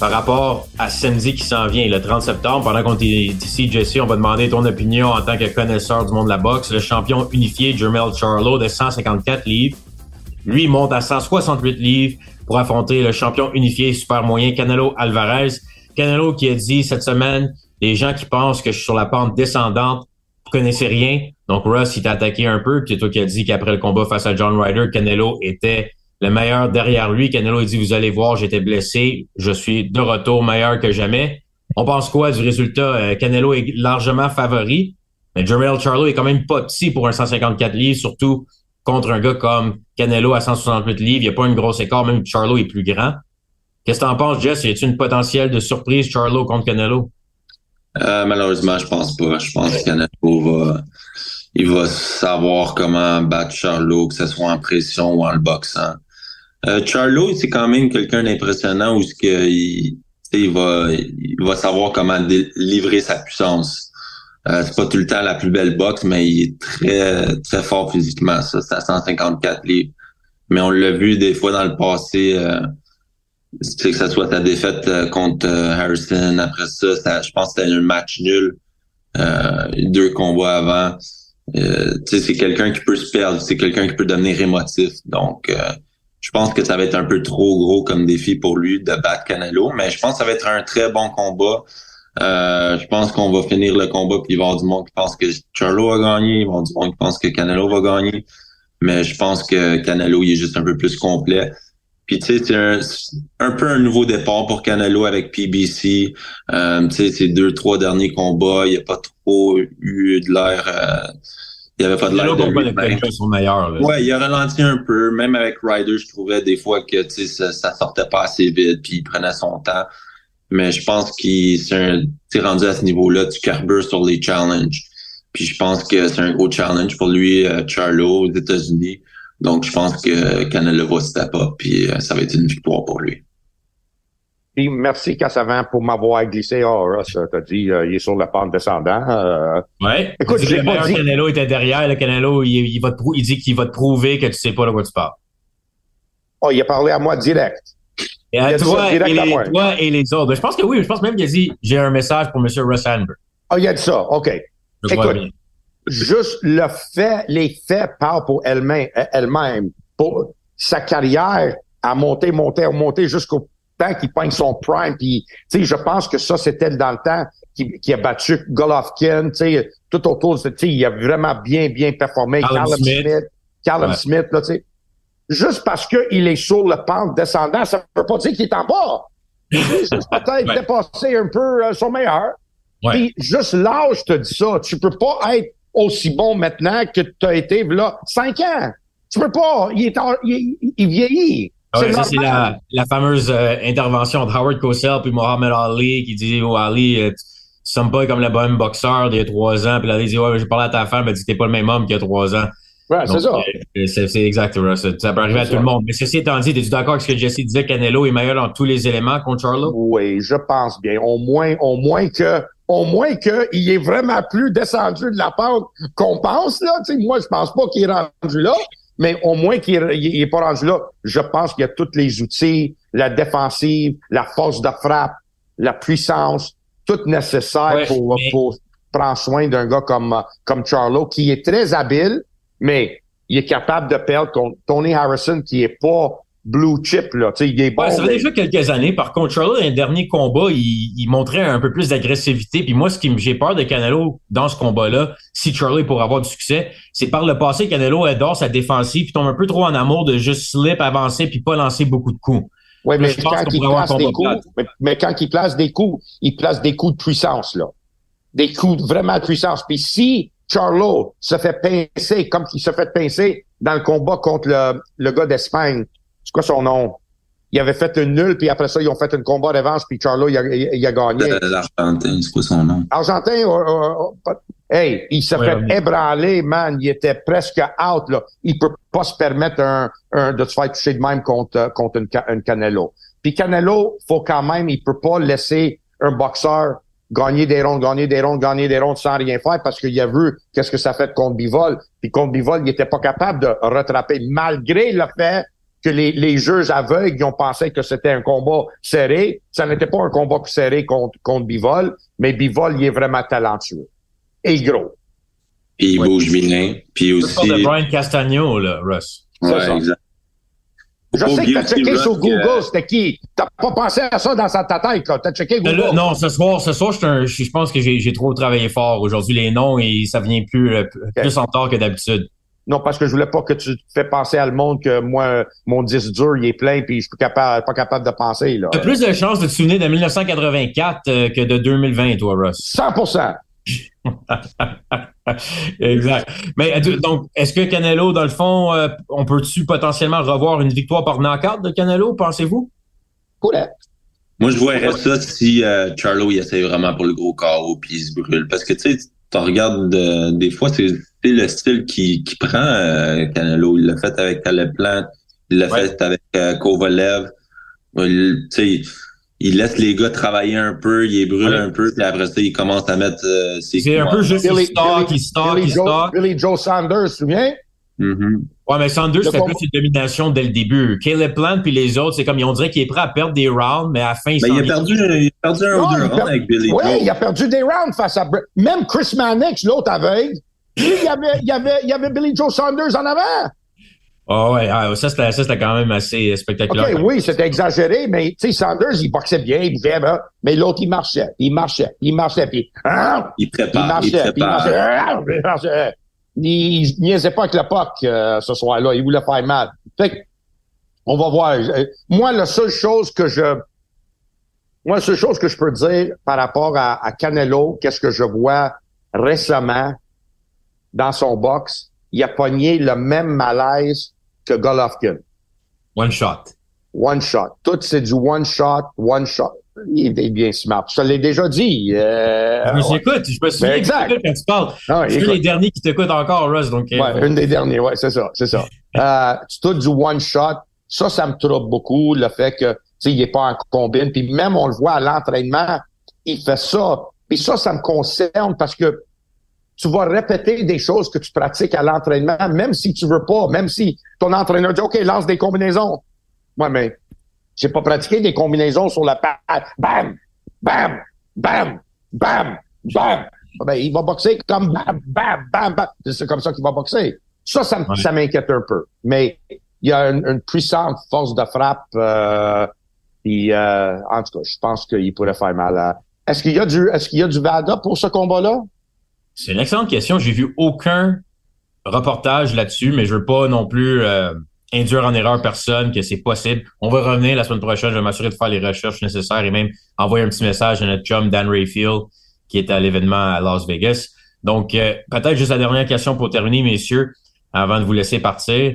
Par rapport à samedi qui s'en vient, le 30 septembre, pendant qu'on est ici, Jesse, on va demander ton opinion en tant que connaisseur du monde de la boxe. Le champion unifié Jermel Charlo de 154 livres, lui monte à 168 livres pour affronter le champion unifié super moyen Canelo Alvarez. Canelo qui a dit cette semaine, les gens qui pensent que je suis sur la pente descendante, vous connaissez rien. Donc Russ, il t'a attaqué un peu, puis toi qui as dit qu'après le combat face à John Ryder, Canelo était le meilleur derrière lui. Canelo a dit, vous allez voir, j'étais blessé, je suis de retour meilleur que jamais. On pense quoi du résultat? Euh, Canelo est largement favori, mais Jermel Charlo est quand même pas petit pour un 154 livres, surtout contre un gars comme Canelo à 168 livres. Il n'y a pas une grosse écart, même Charlo est plus grand. Qu'est-ce que t'en penses, Jess? Y a-t-il une potentielle de surprise Charlo contre Canelo? Euh, malheureusement, je pense pas. Je pense que Canelo va, il va savoir comment battre Charlo, que ce soit en pression ou en le boxant. Euh, Charlo, c'est quand même quelqu'un d'impressionnant où ce que il, il va il va savoir comment livrer sa puissance. Euh, c'est pas tout le temps la plus belle boxe, mais il est très très fort physiquement. Ça, c'est à 154 livres. Mais on l'a vu des fois dans le passé. Euh, que ce soit ta défaite euh, contre euh, Harrison, après ça, je pense que c'était un match nul. deux combats avant. c'est quelqu'un qui peut se perdre, c'est quelqu'un qui peut devenir émotif. Donc, je pense que ça va être un peu trop gros comme défi pour lui de battre Canelo, mais je pense que ça va être un très bon combat. Euh, je pense qu'on va finir le combat puis il va y avoir du monde qui pense que Charlo va gagner, il va y avoir du monde qui pense que Canelo va gagner, mais je pense que Canelo il est juste un peu plus complet. Puis tu sais, c'est un, peu un nouveau départ pour Canelo avec PBC. Euh, tu sais, ces deux, trois derniers combats, il n'y a pas trop eu de l'air euh, il n'y avait pas de l'air de lui. Ouais, il a ralenti un peu. Même avec Ryder, je trouvais des fois que ça, ça sortait pas assez vite, puis il prenait son temps. Mais je pense qu'il s'est rendu à ce niveau-là, tu carbures sur les challenges. Puis je pense que c'est un gros challenge pour lui, euh, Charlo, aux États-Unis. Donc je pense que Canelo va step up, puis euh, ça va être une victoire pour lui. Puis merci Cassavant pour m'avoir glissé. Oh, Russ, t'as dit, euh, il est sur la pente descendante. Euh, ouais. Écoute, j'ai pas dit. Canelo était derrière. Le Canelo, il, il, va te il dit qu'il va te prouver que tu sais pas de quoi tu parles. Oh, il a parlé à moi direct. Et à, toi, et les, toi et les autres. Je pense que oui. Je pense même qu'il a dit, j'ai un message pour M. Russ Amber. Oh, il a dit ça. OK. Écoute, juste le fait, les faits parlent pour elle-même. Elle-même. Pour sa carrière à monter, monter, monter jusqu'au temps qu'il pogne son prime. Puis, tu sais, je pense que ça, c'était dans le temps qui, qui a battu Golovkin, tu sais, tout autour. Tu sais, il a vraiment bien, bien performé. Callum Smith. Callum Smith, là, tu sais. Juste parce qu'il est sur le pente descendant, ça ne veut pas dire qu'il est en bas. peut-être dépasser un peu euh, son meilleur. Puis juste l'âge te dit ça. Tu peux pas être aussi bon maintenant que tu as été là cinq ans. Tu peux pas. Il, est il vieillit. Ah ça, c'est la, la, fameuse euh, intervention de Howard Cosell puis Mohamed Ali qui dit Oh Ali, euh, tu, tu sonnes pas comme le bon boxeur d'il y a trois ans. Puis Ali dit Ouais, j'ai parlé à ta femme, elle dit T'es pas le même homme qu'il y a trois ans. Ouais, c'est ça. Euh, c'est exact, ça, ça peut arriver à tout le monde. Mais ceci étant dit, es-tu d'accord avec ce que Jesse disait Canelo est meilleur dans tous les éléments contre Charlo? Oui, je pense bien. Au moins, au moins que au moins qu'il est vraiment plus descendu de la pente qu'on pense. Là. moi, je pense pas qu'il est rendu là mais au moins qu'il n'est pas rendu là. Je pense qu'il y a tous les outils, la défensive, la force de frappe, la puissance, tout nécessaire pour, pour, prendre soin d'un gars comme, comme Charlo, qui est très habile, mais il est capable de perdre contre Tony Harrison, qui est pas blue chip, là. Tu sais, il est bon. ça fait déjà quelques années. Par contre, Charlotte, dans le dernier combat, il, il montrait un peu plus d'agressivité. Puis moi, ce qui j'ai peur de Canelo dans ce combat-là, si Charlie pour avoir du succès, c'est par le passé, Canelo adore sa défensive, puis tombe un peu trop en amour de juste slip, avancer, puis pas lancer beaucoup de coups. Oui, mais, quand il place des coups, mais, quand il place des coups, il place des coups de puissance, là. Des coups vraiment de puissance. Puis si Charlo se fait pincer comme il se fait pincer dans le combat contre le, le gars d'Espagne, quoi son nom? il avait fait une nulle, puis après ça, ils ont fait une combat revanche, puis Charlo, il a, il a gagné. L'Argentin, c'est quoi son nom? Argentin, euh, euh, euh, hey, il s'est fait ébranler, man. Il était presque out, là. Il peut pas se permettre un, un de se faire toucher de même contre, contre une, une Canelo. Puis Canelo, faut quand même, il peut pas laisser un boxeur gagner des rondes, gagner des rondes, gagner des rondes sans rien faire parce qu'il a vu qu'est-ce que ça fait contre Bivol. Puis contre Bivol, il était pas capable de rattraper malgré le fait que les, les juges aveugles ils ont pensé que c'était un combat serré. Ça n'était pas un combat serré contre, contre Bivol, mais Bivol, il est vraiment talentueux. Et gros. Puis il bouge bien. Puis aussi. C'est de Brian Castagno, là, Russ. Ouais, exact. Je sais que t'as checké sur Google, c'était qui? T'as pas pensé à ça dans ta tête, là? T'as checké Google? Là, non, ce soir, ce soir, je, je pense que j'ai trop travaillé fort aujourd'hui. Les noms, et ça vient plus, euh, plus en tard que d'habitude. Non, parce que je voulais pas que tu te fais penser à le monde que moi, mon disque dur, il est plein puis je suis capable, pas capable de penser, là. T'as plus de chances de te souvenir de 1984 euh, que de 2020, toi, Russ. 100% exact. Mais euh, donc, est-ce que Canelo, dans le fond, euh, on peut-tu potentiellement revoir une victoire par knockout de Canelo, pensez-vous? Moi, je vois ça si euh, Charlo il essaie vraiment pour le gros carreau puis il se brûle. Parce que tu sais, tu regardes des fois, c'est le style qui, qui prend Canelo. Il l'a fait avec Caleb Plant, il l'a fait avec Kovalev. Tu sais, il laisse les gars travailler un peu, il les brûle un peu, puis après ça, il commence à mettre euh, ses C'est un peu juste Billy, il stock, il stock, Billy il stock. Billy Joe Sanders, tu te souviens? Mm-hmm. Ouais, mais Sanders, c'était plus une domination dès le début. Caleb Plant puis les autres, c'est comme, ils ont dirait qu'il est prêt à perdre des rounds, mais à la fin, il, ben, il, a perdu, il a perdu un ou deux rounds avec Billy Oui, Joe. il a perdu des rounds face à... Même Chris Mannix, l'autre aveugle, lui, il y avait, il y avait, il y avait Billy Joe Sanders en avant. Ah oh ouais, ah, ça c'était ça c'était quand même assez spectaculaire. OK, oui, c'était exagéré, mais tu sais Sanders, il boxait bien, il faisait mais l'autre il marchait, il marchait, il marchait puis hein, il prépare, il marchait, il, prépare. il marchait. Il, il niaisait pas avec le puck euh, ce soir-là, il voulait faire mal. Fait que, on va voir. Moi, la seule chose que je moi, la seule chose que je peux dire par rapport à, à Canelo, qu'est-ce que je vois récemment dans son box, il a pogné le même malaise que Golovkin. One shot. One shot. Tout, c'est du one shot, one shot. Il est bien smart. Je te l'ai déjà dit. Euh, je ouais. écoute, je me souviens ben exact. quand tu parles. Ah, c'est les derniers qui t'écoutent encore, Russ. Donc, ouais, euh, une des derniers, ouais, c'est ça, c'est ça. euh, tout du one shot. Ça, ça me trouble beaucoup, le fait que, tu sais, il est pas en combine. Puis même, on le voit à l'entraînement, il fait ça. Puis ça, ça me concerne parce que tu vas répéter des choses que tu pratiques à l'entraînement, même si tu veux pas, même si ton entraîneur dit, OK, lance des combinaisons. Moi, mais j'ai pas pratiqué des combinaisons sur la patte. Bam! Bam! Bam! Bam! Bam! Ben, il va boxer comme bam, bam, bam, bam. C'est comme ça qu'il va boxer. Ça, ça, ouais. ça m'inquiète un peu. Mais il y a une, une puissante force de frappe. Euh, puis, euh, en tout cas, je pense qu'il pourrait faire mal à... Est-ce qu'il y a du, est-ce qu'il y a du VADA pour ce combat-là? C'est une excellente question. J'ai vu aucun reportage là-dessus, mais je veux pas non plus euh, induire en erreur personne que c'est possible. On va revenir la semaine prochaine. Je vais m'assurer de faire les recherches nécessaires et même envoyer un petit message à notre chum Dan Rayfield qui est à l'événement à Las Vegas. Donc, euh, peut-être juste la dernière question pour terminer, messieurs, avant de vous laisser partir.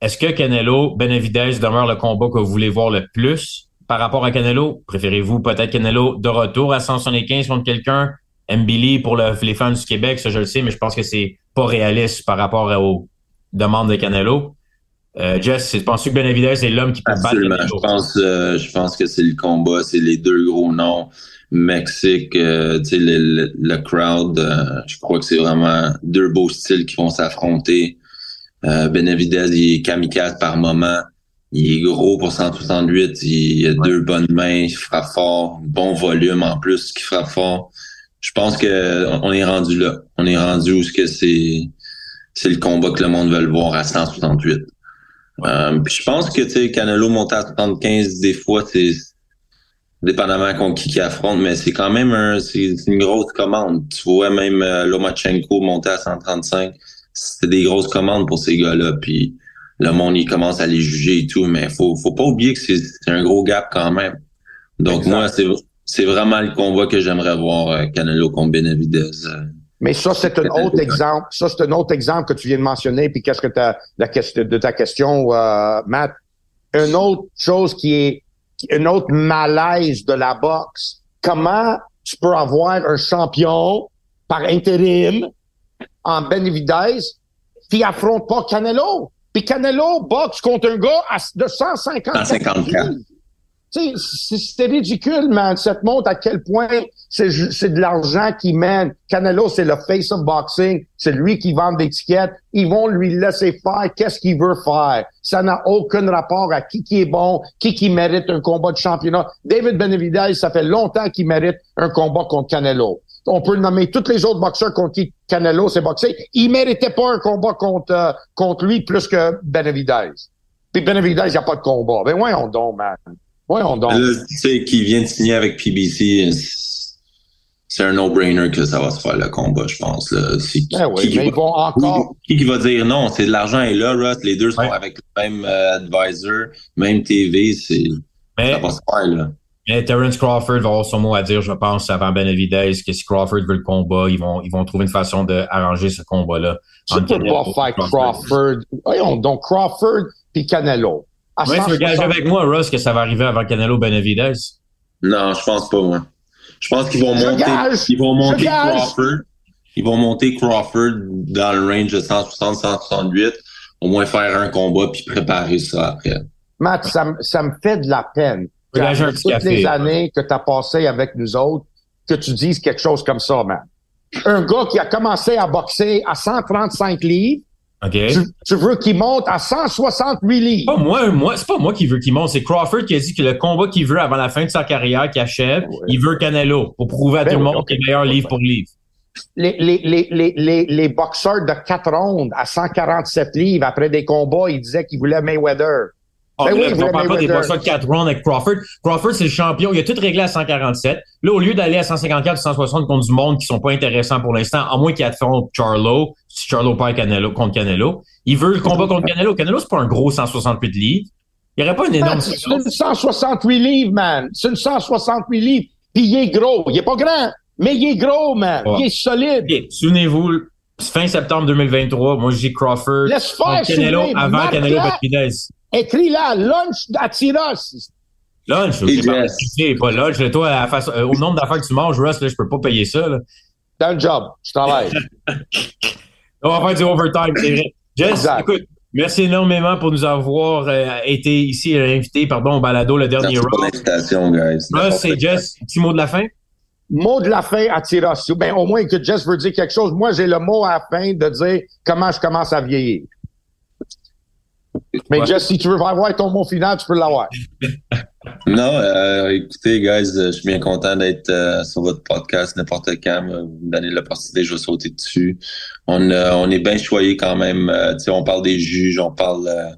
Est-ce que Canelo, Benavidez demeure le combat que vous voulez voir le plus? Par rapport à Canelo? Préférez-vous peut-être Canelo de retour à 175 contre quelqu'un? Mbili pour le, les fans du Québec, ça je le sais, mais je pense que c'est pas réaliste par rapport aux demandes de Canelo. Euh, Jess, penses-tu que Benavidez est l'homme qui peut Absolument. battre Je pense, euh, je pense que c'est le combat, c'est les deux gros noms. Mexique, euh, tu sais, le, le, le, crowd, euh, je crois que c'est vraiment deux beaux styles qui vont s'affronter. Euh, Benavidez, il est kamikaze par moment. Il est gros pour 168. Il a ouais. deux bonnes mains. Il frappe fort. Bon volume en plus qui frappe fort je pense que on est rendu là. On est rendu où ce que c'est c'est le combat que le monde veut le voir à 168. Euh, puis je pense que tu sais Canelo monter à 75 des fois c'est dépendamment contre qui qui affronte mais c'est quand même un une grosse commande. Tu vois même euh, Lomachenko monter à 135, c'est des grosses commandes pour ces gars-là puis le monde il commence à les juger et tout mais faut faut pas oublier que c'est un gros gap quand même. Donc moi c'est c'est vraiment le combat que j'aimerais voir euh, Canelo contre Benavidez. Mais ça, c'est un autre exemple. Ça, c'est un autre exemple que tu viens de mentionner. Puis qu'est-ce que ta, la question de ta question, euh, Matt? une autre chose qui est une autre malaise de la boxe. Comment tu peux avoir un champion par intérim en Benavidez qui affronte pas Canelo? Puis Canelo boxe contre un gars à- de 150 154. C'est- ridicule, man. Ça montre à quel point c'est de l'argent qui mène. Canelo, c'est le face of boxing. C'est lui qui vend des tickets. Ils vont lui laisser faire qu'est-ce qu'il veut faire? Ça n'a aucun rapport à qui qui est bon, qui qui mérite un combat de championnat. David Benavidez, ça fait longtemps qu'il mérite un combat contre Canelo. On peut nommer tous les autres boxeurs contre qui Canelo s'est boxé. Il méritait pas un combat contre, euh, contre lui plus que Benavidez. Puis Benavidez, il n'y a pas de combat. Ben voyons donc, man. Voyons donc. Là, tu sais, qui vient de signer avec PBC, c'est- un no-brainer que ça va se faire le combat, je pense. Là. Ben oui, qui- qui mais va- ils vont encore. qui, qui va dire non? C'est de l'argent est là, Russ. Les deux sont Ouais. avec le même euh, advisor, même TV. C'est Mais, ça va se faire là. mais Terence Crawford va avoir son mot à dire, je pense, avant Benavidez, que si Crawford veut le combat, ils vont, ils vont trouver une façon d'arranger ce combat-là. Tu peux pas faire Crawford. Voyons donc, Crawford puis Canelo. À Ouais, tu veux gager 160 avec moi, Russ, que ça va arriver avant Canelo Benavidez? Non, je pense pas, moi. Je pense qu'ils vont monter. Ils vont monter. Crawford. Ils vont monter Crawford dans le range de 160-168. Au moins faire un combat puis préparer ça après. Matt, ça, me- ça me fait de la peine. Toutes café. les années que tu as passées avec nous autres, que tu dises quelque chose comme ça, man. Un gars qui a commencé à boxer à 135 livres, OK? tu, tu veux qu'il monte à 168 livres. Pas moi, moi, c'est pas moi qui veux qu'il monte, c'est Crawford qui a dit que le combat qu'il veut avant la fin de sa carrière, qui achève, Ouais. il veut Canelo pour prouver à Ben tout le oui, monde qu'il est meilleur livre pour livre. Les, les, les, les, les, les boxeurs de 4 rondes à 147 livres après des combats, ils disaient qu'ils voulaient Mayweather. Ah, Ben là, oui, on voulait parle pas des boxeurs de 4 rounds avec Crawford. Crawford, c'est le champion. Il a tout réglé à 147. Là, au lieu d'aller à 154 ou 160 contre du monde qui sont pas intéressants pour l'instant, à moins qu'il affronte Charlo, si Charlo perd Canelo, contre Canelo, il veut le combat contre Canelo. Canelo, c'est pas un gros 168 livres. Il n'y aurait pas une énorme Man, C'est une 168 livres, man. C'est une 168 livres. Puis il est gros. Il est pas grand, mais il est gros, man. Ouais. Il est solide. Souvenez-vous, fin septembre 2023, moi, j'ai Crawford Laisse faire, Canelo avant Canelo là. Écris là, lunch à Tiros. Lunch, Et c'est pas, Jess. c'est pas lunch. Toi, à la façon- euh, au nombre d'affaires que tu manges, Russ, là, je peux pas payer ça. Là. C'est un job. Je travaille. On va faire du overtime, c'est vrai. Jess, Exact. écoute, merci énormément pour nous avoir euh, été ici euh, invités pardon, au balado, le dernier round. l'invitation, guys. Russ, c'est Jess, petit mot de la fin? mot de la fin à Tiros. Ben, au moins que Jess veut dire quelque chose. Moi, j'ai le mot à la fin de dire comment je commence à vieillir. Mais Ouais. Jess, si tu veux avoir ton mot final, tu peux l'avoir. Non, euh, écoutez, guys, je suis bien content d'être euh, sur votre podcast n'importe quand. euh, Vous me donnez l'opportunité, je vais sauter dessus. On, euh, on est bien choyé quand même. euh, tu sais, on parle des juges, on parle, euh,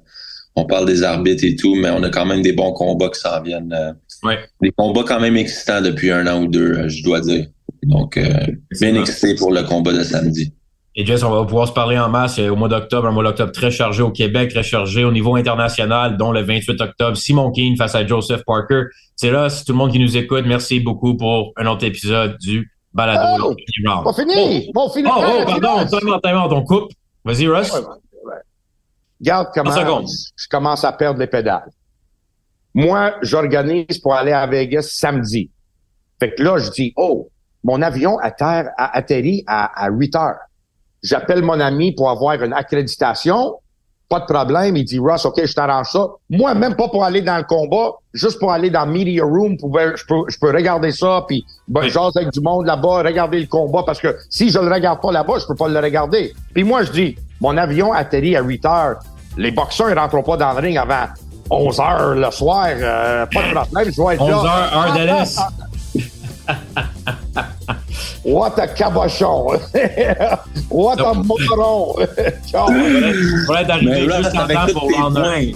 on parle des arbitres et tout, mais on a quand même des bons combats qui s'en viennent. euh, Ouais. Des combats quand même excitants depuis un an ou deux, euh, je dois dire. Donc, euh, bien excité pour le combat de samedi. Et Jess, on va pouvoir se parler en masse euh, au mois d'octobre, un mois d'octobre très chargé au Québec, très chargé au niveau international, dont le 28 octobre, Simon Keane face à Joseph Parker. C'est là, c'est tout le monde qui nous écoute. Merci beaucoup pour un autre épisode du balado. Oh! Pas fini. Bon, fini. Oh, oh, pardon, Tiros. time out, time out, on coupe. Vas-y, Russ. Ouais, ouais. Regarde comment je commence à perdre les pédales. Moi, j'organise pour aller à Vegas samedi. Fait que là, je dis, oh, mon avion atterre, a atterrit à, à 8 heures. J'appelle mon ami pour avoir une accréditation. Pas de problème. Il dit, Ross, OK, je t'arrange ça. Moi, même pas pour aller dans le combat, juste pour aller dans media room, pour, je, peux, je peux regarder ça, puis ben, Oui. j'ose avec du monde là-bas, regarder le combat, parce que si je le regarde pas là-bas, je peux pas le regarder. Puis moi, je dis, mon avion atterrit à 8 heures. Les boxeurs, ils rentreront pas dans le ring avant 11 heures le soir. euh, pas de problème, je vais être 11 là. heures, heure de l'Est. What a cabochon! What a moron! On va être arrivé Mais Russ, juste en avec temps tous pour tes un. points,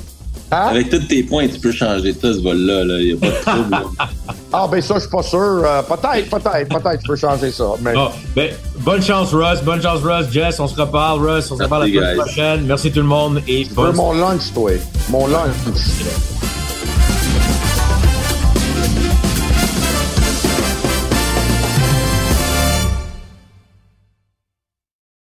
Hein? avec tous tes points, tu peux changer ça, ce vol-là. là. Il n'y a pas de trouble. Ah, ben ça, je suis pas sûr. Euh, peut-être, peut-être, peut-être, je peux changer ça. Mais ben, bonne chance, Russ. Bonne chance, Russ. Jess, on se reparle, Russ. On se reparle la semaine prochaine. Merci tout le monde et je veux bonne mon lunch, toi. Mon lunch.